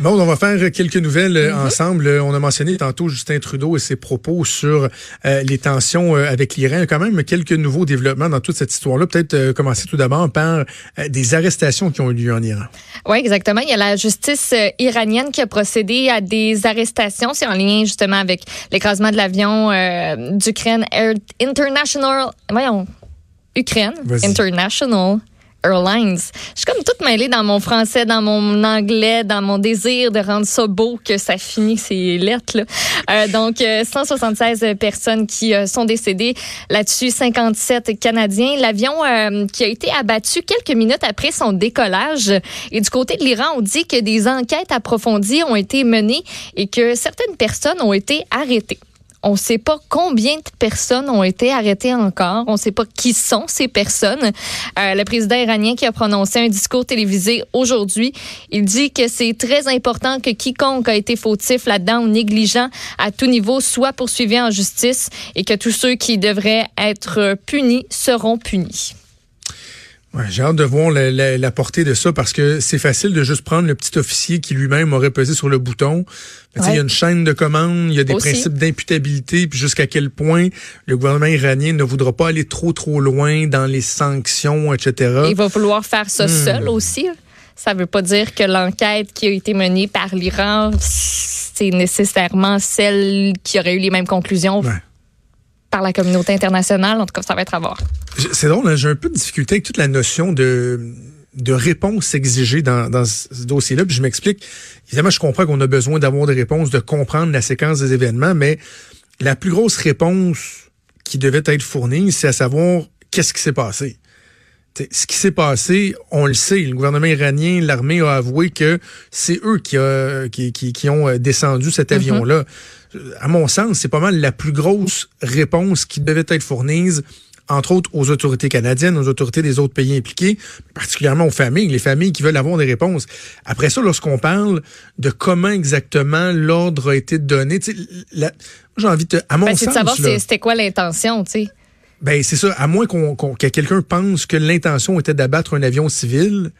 Bon, on va faire quelques nouvelles euh, mm-hmm. ensemble. On a mentionné tantôt Justin Trudeau et ses propos sur euh, les tensions euh, avec l'Iran. Quand même quelques nouveaux développements dans toute cette histoire-là. Peut-être commencer tout d'abord par des arrestations qui ont eu lieu en Iran. Oui, exactement. Il y a la justice iranienne qui a procédé à des arrestations. C'est en lien justement avec l'écrasement de l'avion d'Ukraine Air International. Voyons. Ukraine International Airlines. Je suis comme toute mêlée dans mon français, dans mon anglais, dans mon désir de rendre ça beau que ça finit ces lettres. Là. Euh, donc, 176 euh, personnes qui euh, sont décédées. Là-dessus, 57 Canadiens. L'avion qui a été abattu quelques minutes après son décollage. Et du côté de l'Iran, on dit que des enquêtes approfondies ont été menées et que certaines personnes ont été arrêtées. On ne sait pas combien de personnes ont été arrêtées encore. On ne sait pas qui sont ces personnes. Euh, le président iranien qui a prononcé un discours télévisé aujourd'hui, il dit que c'est très important que quiconque a été fautif là-dedans ou négligent à tout niveau soit poursuivi en justice et que tous ceux qui devraient être punis seront punis. Ouais, J'ai hâte de voir la, la, portée de ça parce que c'est facile de juste prendre le petit officier qui lui-même aurait pesé sur le bouton. Il y a une chaîne de commande, il y a des principes d'imputabilité, puis jusqu'à quel point le gouvernement iranien ne voudra pas aller trop trop loin dans les sanctions, etc. Il va vouloir faire ça hmm. seul aussi. Ça veut pas dire que l'enquête qui a été menée par l'Iran, c'est nécessairement celle qui aurait eu les mêmes conclusions par la communauté internationale. En tout cas, ça va être à voir. C'est drôle, hein, j'ai un peu de difficulté avec toute la notion de de réponse exigée dans, dans ce dossier-là. Puis je m'explique. Évidemment, je comprends qu'on a besoin d'avoir des réponses, de comprendre la séquence des événements, mais la plus grosse réponse qui devait être fournie, c'est à savoir qu'est-ce qui s'est passé? Ce qui s'est passé, on le sait, le gouvernement iranien, l'armée a avoué que c'est eux qui, a, qui, qui, qui, ont euh, descendu cet mm-hmm. avion-là. À mon sens, c'est pas mal la plus grosse réponse qui devait être fournie entre autres aux autorités canadiennes, aux autorités des autres pays impliqués, particulièrement aux familles, les familles qui veulent avoir des réponses. Après ça, lorsqu'on parle de comment exactement l'ordre a été donné, j'ai envie de, à mon ben, sens, c'est de savoir c'était quoi l'intention, tu sais. Ben c'est ça. À moins qu'on que quelqu'un pense que l'intention était d'abattre un avion civil,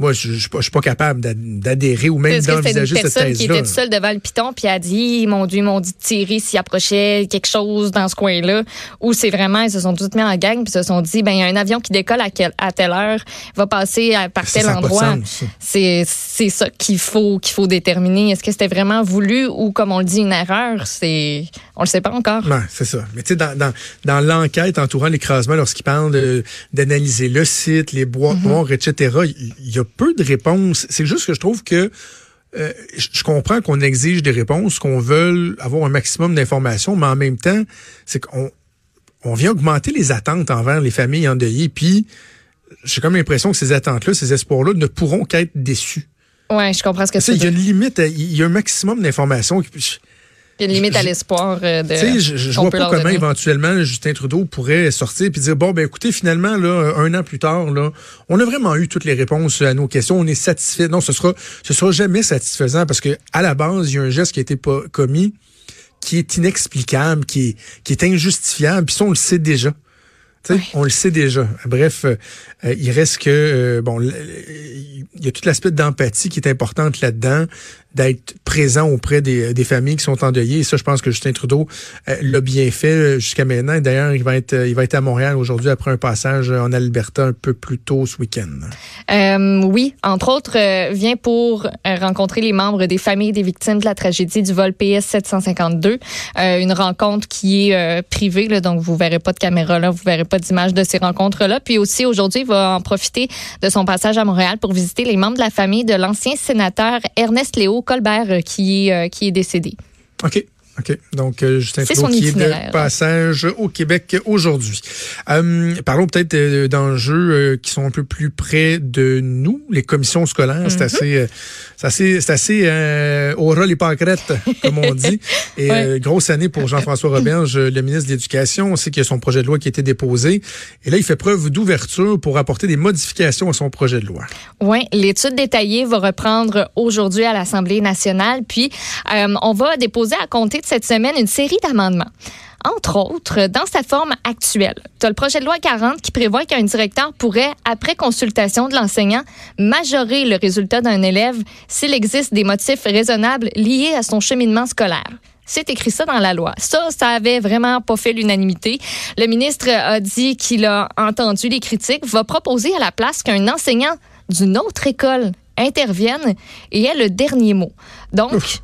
moi, je, suis pas capable d'adhérer ou même d'envisager cette thèse-là. qui était tout seul devant le piton puis a dit, mon Dieu, ils m'ont dit de tirer s'il approchait quelque chose dans ce coin-là. Ou c'est vraiment, ils se sont tous mis en gang puis se sont dit, ben il y a un avion qui décolle à, à telle heure, va passer à, par tel endroit. C'est c'est ça qu'il faut qu'il faut déterminer. Est-ce que c'était vraiment voulu ou comme on le dit une erreur? C'est on le sait pas encore. Non, c'est ça. Mais tu sais, dans, dans, dans l'enquête entourant l'écrasement, lorsqu'ils parlent d'analyser le site, les mm-hmm. noires, etc., il y a peu de réponses. C'est juste que je trouve que euh, je comprends qu'on exige des réponses, qu'on veut avoir un maximum d'informations, mais en même temps, c'est qu'on on vient augmenter les attentes envers les familles endeuillées. Puis, j'ai comme l'impression que ces attentes-là, ces espoirs-là ne pourront qu'être déçus. Ouais, je comprends ce que tu veux Il y a une limite, il y a un maximum d'informations. Il y a une limite à l'espoir euh, de. Je, je vois pas comment éventuellement Justin Trudeau pourrait sortir et dire bon ben écoutez finalement là un an plus tard là on a vraiment eu toutes les réponses à nos questions on est satisfait non ce sera ce sera jamais satisfaisant parce que à la base il y a un geste qui a été pas commis qui est inexplicable qui est qui est injustifiable puis ça on le sait déjà. On le sait déjà. Bref, euh, il reste que euh, bon, il y a tout l'aspect d'empathie qui est importante là-dedans d'être présent auprès des, familles qui sont endeuillées. Et ça, je pense que Justin Trudeau euh, l'a bien fait euh, jusqu'à maintenant. D'ailleurs, il va être il va être à Montréal aujourd'hui après un passage en Alberta un peu plus tôt ce week-end. Euh, oui, entre autres, euh, vient pour rencontrer les membres des familles des victimes de la tragédie du vol PS 752. une rencontre qui est privée, donc vous verrez pas de caméra là, vous verrez pas d'image de ces rencontres-là. Puis aussi aujourd'hui, il va en profiter de son passage à Montréal pour visiter les membres de la famille de l'ancien sénateur Ernest Léo Colbert euh, qui, euh, qui est décédé. OK. OK. Donc, euh, Justin Trudeau qui est de passage au Québec aujourd'hui. Euh, parlons peut-être euh, d'enjeux qui sont un peu plus près de nous, les commissions scolaires. C'est mm-hmm. assez, c'est assez, c'est assez euh, au rôle et pâquerettes, comme on dit. Et grosse année pour Jean-François Roberge, le ministre de l'Éducation. On sait qu'il y a son projet de loi qui a été déposé. Et là, il fait preuve d'ouverture pour apporter des modifications à son projet de loi. Oui, l'étude détaillée va reprendre aujourd'hui à l'Assemblée nationale. Puis, on va déposer à compter de cette semaine une série d'amendements. Entre autres, dans sa forme actuelle, tu as le projet de loi 40 qui prévoit qu'un directeur pourrait, après consultation de l'enseignant, majorer le résultat d'un élève s'il existe des motifs raisonnables liés à son cheminement scolaire. C'est écrit ça dans la loi. Ça, ça avait vraiment pas fait l'unanimité. Le ministre a dit qu'il a entendu les critiques, va proposer à la place qu'un enseignant d'une autre école intervienne et ait le dernier mot. Donc,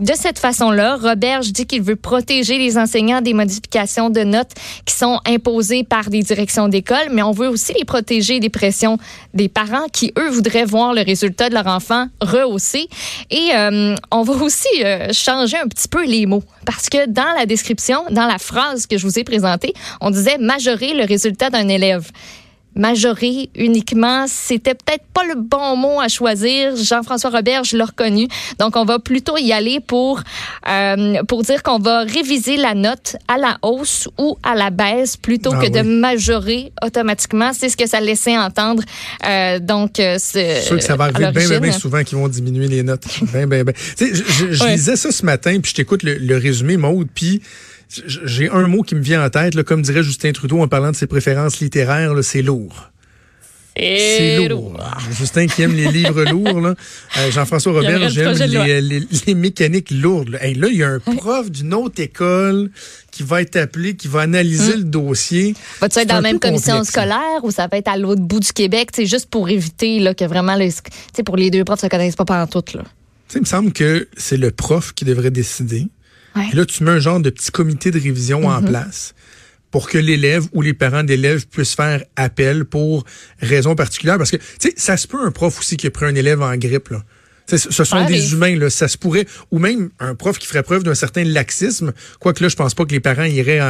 de cette façon-là, Roberge dit qu'il veut protéger les enseignants des modifications de notes qui sont imposées par des directions d'école, mais on veut aussi les protéger des pressions des parents qui, eux, voudraient voir le résultat de leur enfant rehaussé. Et euh, on va aussi euh, changer un petit peu les mots, parce que dans la description, dans la phrase que je vous ai présentée, on disait majorer le résultat d'un élève majorer uniquement, c'était peut-être pas le bon mot à choisir. Jean-François Robert, je l'ai reconnu. Donc, on va plutôt y aller pour, euh, pour dire qu'on va réviser la note à la hausse ou à la baisse plutôt ah que de majorer automatiquement. C'est ce que ça laissait entendre. Euh, donc, euh, c'est. sûr que ça va arriver bien, bien, souvent qu'ils vont diminuer les notes. ben, ben, ben. Tu sais, je, je, lisais ça ce matin, puis je t'écoute le, le résumé, Maude, puis j'ai un mot qui me vient en tête, là, comme dirait Justin Trudeau en parlant de ses préférences littéraires, c'est lourd. C'est lourd. Justin qui aime les livres lourds. Là. Euh, Jean-François Robert, j'aime les, les, mécaniques lourdes. Là. là, il y a un prof d'une autre école qui va être appelé, qui va analyser hmm. le dossier. Va-tu être dans la même commission scolaire ou ça va être à l'autre bout du Québec, juste pour éviter là, que vraiment, les, pour les deux profs ne se connaissent pas pendant tout. Là. il me semble que c'est le prof qui devrait décider. Et là, tu mets un genre de petit comité de révision en mhm. place pour que l'élève ou les parents d'élèves puissent faire appel pour raison particulière. Parce que, tu sais, ça se peut un prof aussi qui a pris un élève en grippe, là. ce sont des humains, là, ça se pourrait. Ou même un prof qui ferait preuve d'un certain laxisme. Quoique là, je pense pas que les parents iraient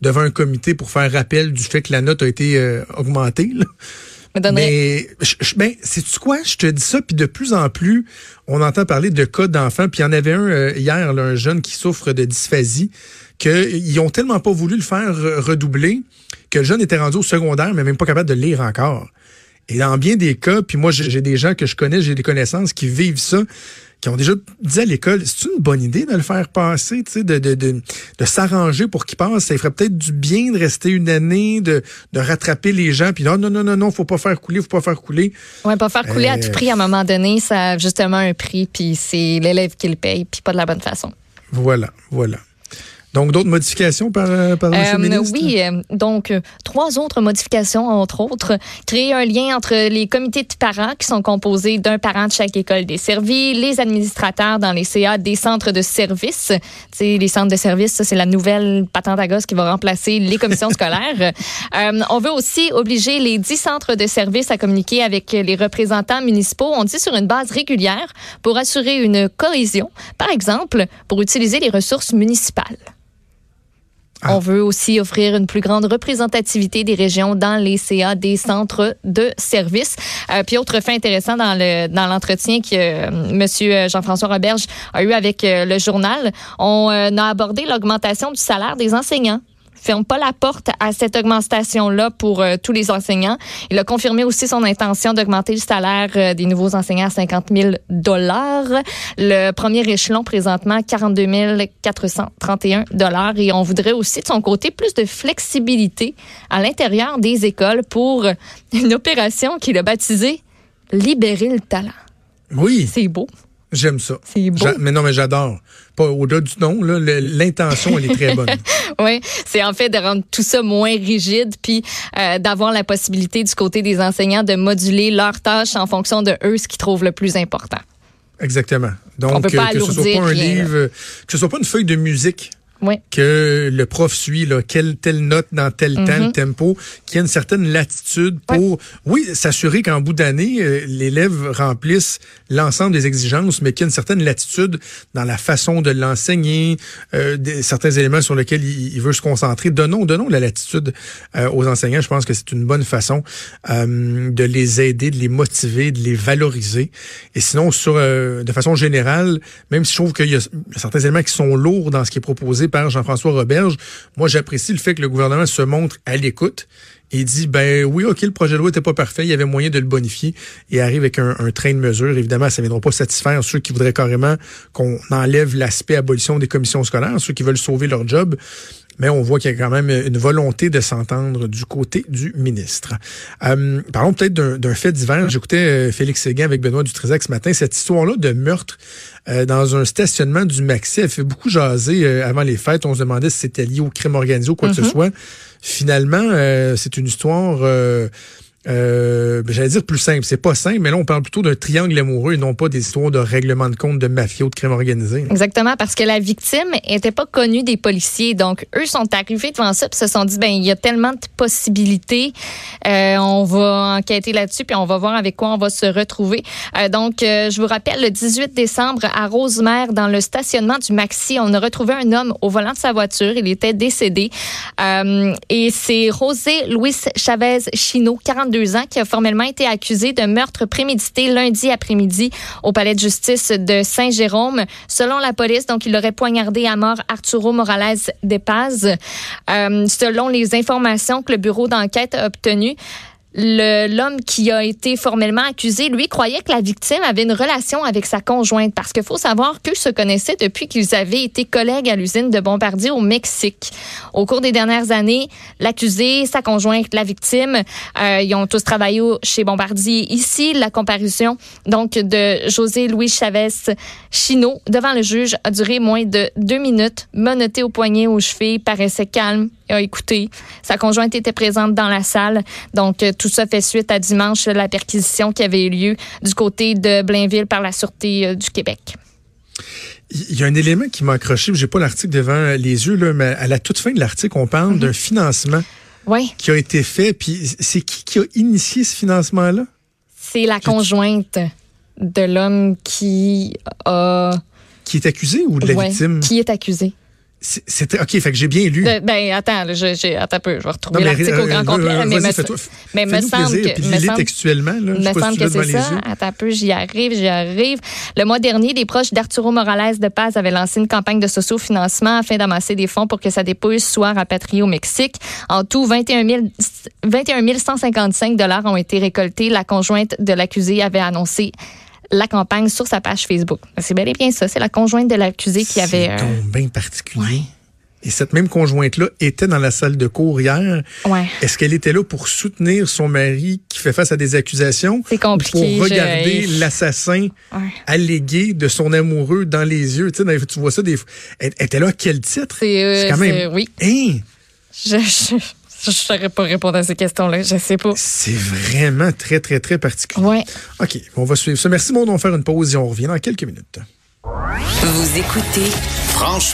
devant un comité pour faire rappel du fait que la note a été euh, augmentée. Là. Mais, ben, c'est quoi? Je te dis ça, puis de plus en plus, on entend parler de cas d'enfants. Puis il y en avait un euh, hier, un jeune qui souffre de dysphasie, qu'ils ont tellement pas voulu le faire redoubler que le jeune était rendu au secondaire, mais même pas capable de lire encore. Et dans bien des cas, puis moi j'ai des gens que je connais, j'ai des connaissances qui vivent ça qui ont déjà dit à l'école, c'est une bonne idée de le faire passer, tu sais, de, de, de, de s'arranger pour qu'il passe. Ça ferait peut-être du bien de rester une année, de, de rattraper les gens. Puis non, non, non, non, non, faut pas faire couler, faut pas faire couler. Ouais, pas faire couler à tout euh, prix. À un moment donné, ça a justement un prix, puis c'est l'élève qui le paye, puis pas de la bonne façon. Voilà, voilà. Donc, d'autres modifications par, euh, par M. le euh, ministre? Oui, euh, donc, trois autres modifications, entre autres. Créer un lien entre les comités de parents qui sont composés d'un parent de chaque école desservie, les administrateurs dans les CA des centres de services. Tu sais, les centres de services, ça, c'est la nouvelle patente à gosse qui va remplacer les commissions scolaires. on veut aussi obliger les dix centres de services à communiquer avec les représentants municipaux, on dit sur une base régulière, pour assurer une cohésion. Par exemple, pour utiliser les ressources municipales. Ah. On veut aussi offrir une plus grande représentativité des régions dans les CA des centres de services. Euh, puis autre fait intéressant dans le dans l'entretien que euh, Monsieur Jean-François Roberge a eu avec euh, le journal, on a abordé l'augmentation du salaire des enseignants ferme pas la porte à cette augmentation-là pour euh, tous les enseignants. Il a confirmé aussi son intention d'augmenter le salaire euh, des nouveaux enseignants à 50 000 dollars. Le premier échelon présentement 42 431 dollars et on voudrait aussi de son côté plus de flexibilité à l'intérieur des écoles pour une opération qu'il a baptisée libérer le talent. Oui. C'est beau. J'aime ça. C'est beau. Mais non, mais j'adore. Pas au-delà du nom, l'intention, elle est très bonne. oui, c'est en fait de rendre tout ça moins rigide, puis euh, d'avoir la possibilité du côté des enseignants de moduler leurs tâches en fonction de eux, ce qu'ils trouvent le plus important. Exactement. Donc, On peut pas que ce soit pas un livre, que ce soit pas une feuille de musique que le prof suit là, quelle telle note dans tel temps, Mm-hmm. tempo, qu'il y a une certaine latitude pour, oui, s'assurer qu'en bout d'année, euh, l'élève remplisse l'ensemble des exigences, mais qu'il y a une certaine latitude dans la façon de l'enseigner, euh, certains éléments sur lesquels il, il veut se concentrer. Donnons, donnons la latitude euh, aux enseignants. Je pense que c'est une bonne façon euh, de les aider, de les motiver, de les valoriser. Et sinon, sur euh, de façon générale, même si je trouve qu'il y a certains éléments qui sont lourds dans ce qui est proposé par Jean-François Roberge, moi j'apprécie le fait que le gouvernement se montre à l'écoute et dit ben oui, ok, le projet de loi n'était pas parfait, il y avait moyen de le bonifier et arrive avec un, un train de mesures. Évidemment, ça ne viendra pas satisfaire ceux qui voudraient carrément qu'on enlève l'aspect abolition des commissions scolaires, ceux qui veulent sauver leur job. Mais on voit qu'il y a quand même une volonté de s'entendre du côté du ministre. Euh, parlons peut-être d'un fait divers. J'écoutais euh, Félix Séguin avec Benoît Dutrisac ce matin. Cette histoire-là de meurtre euh, dans un stationnement du Maxi, elle fait beaucoup jaser euh, avant les fêtes. On se demandait si c'était lié au crime organisé ou quoi que ce soit. Finalement, c'est une histoire... euh, j'allais dire plus simple. C'est pas simple, mais là, on parle plutôt d'un triangle amoureux et non pas des histoires de règlement de compte de mafia ou de crime organisé. Exactement, parce que la victime était pas connue des policiers. Donc, eux sont arrivés devant ça puis se sont dit, ben il y a tellement de possibilités. Euh, on va enquêter là-dessus puis on va voir avec quoi on va se retrouver. Euh, donc, euh, je vous rappelle, le 18 décembre, à Rosemère, dans le stationnement du Maxi, on a retrouvé un homme au volant de sa voiture. Il était décédé. Euh, et c'est José Luis Chavez Chino, 42 ans, qui a formellement été accusé de meurtre prémédité lundi après-midi au palais de justice de Saint-Jérôme. Selon la police, donc, il aurait poignardé à mort Arturo Morales de Paz. Euh, selon les informations que le bureau d'enquête a obtenues, l'homme qui a été formellement accusé, lui, croyait que la victime avait une relation avec sa conjointe parce qu'il faut savoir qu'eux se connaissaient depuis qu'ils avaient été collègues à l'usine de Bombardier au Mexique. Au cours des dernières années, l'accusé, sa conjointe, la victime, euh, ils ont tous travaillé chez Bombardier. Ici, la comparution donc de José Luis Chavez Chino devant le juge a duré moins de deux minutes, menotté au poignet, aux chevilles, paraissait calme, a écouté. Sa conjointe était présente dans la salle. Donc, euh, tout ça fait suite à dimanche, la perquisition qui avait eu lieu du côté de Blainville par la Sûreté euh, du Québec. Il y a un élément qui m'a accroché, j'ai pas l'article devant les yeux, là, mais à la toute fin de l'article, on parle d'un financement Oui, qui a été fait. Puis c'est qui qui a initié ce financement-là? c'est la conjointe de l'homme qui a... Qui est accusé ou de la ouais, victime? qui est accusé. C'est- C'était OK, fait que j'ai bien lu. De- ben, attends, là, je, j'ai- attends un peu, je vais retrouver l'article euh, au grand euh, complet. euh, mais me, mais me semble plaisir, que... puis me semble- textuellement. Là. Je me semble si que c'est ça. Attends un peu, j'y arrive, j'y arrive. Le mois dernier, des proches d'Arturo Morales de Paz avaient lancé une campagne de socio-financement afin d'amasser des fonds pour que sa dépouille soit rapatriée au Mexique. En tout, 21 000 21 155 dollars ont été récoltés. La conjointe de l'accusé avait annoncé la campagne sur sa page Facebook. C'est bel et bien ça. C'est la conjointe de l'accusé qui avait... C'est euh, bien particulier. Et cette même conjointe-là était dans la salle de cour hier. ouais. Est-ce qu'elle était là pour soutenir son mari qui fait face à des accusations? C'est compliqué, Ou pour je- regarder l'assassin Ouais. allégué de son amoureux dans les yeux? Tu, sais, dans- tu vois ça des fois. Elle, était là à quel titre? C'est, euh, quand même. oui. Hein? Je je, je saurais pas répondre à ces questions-là. Je sais pas. C'est vraiment très, très, très particulier. Ouais. OK, on va suivre ça. Merci, mon. On va faire une pause et on revient dans quelques minutes. Vous écoutez Franchement.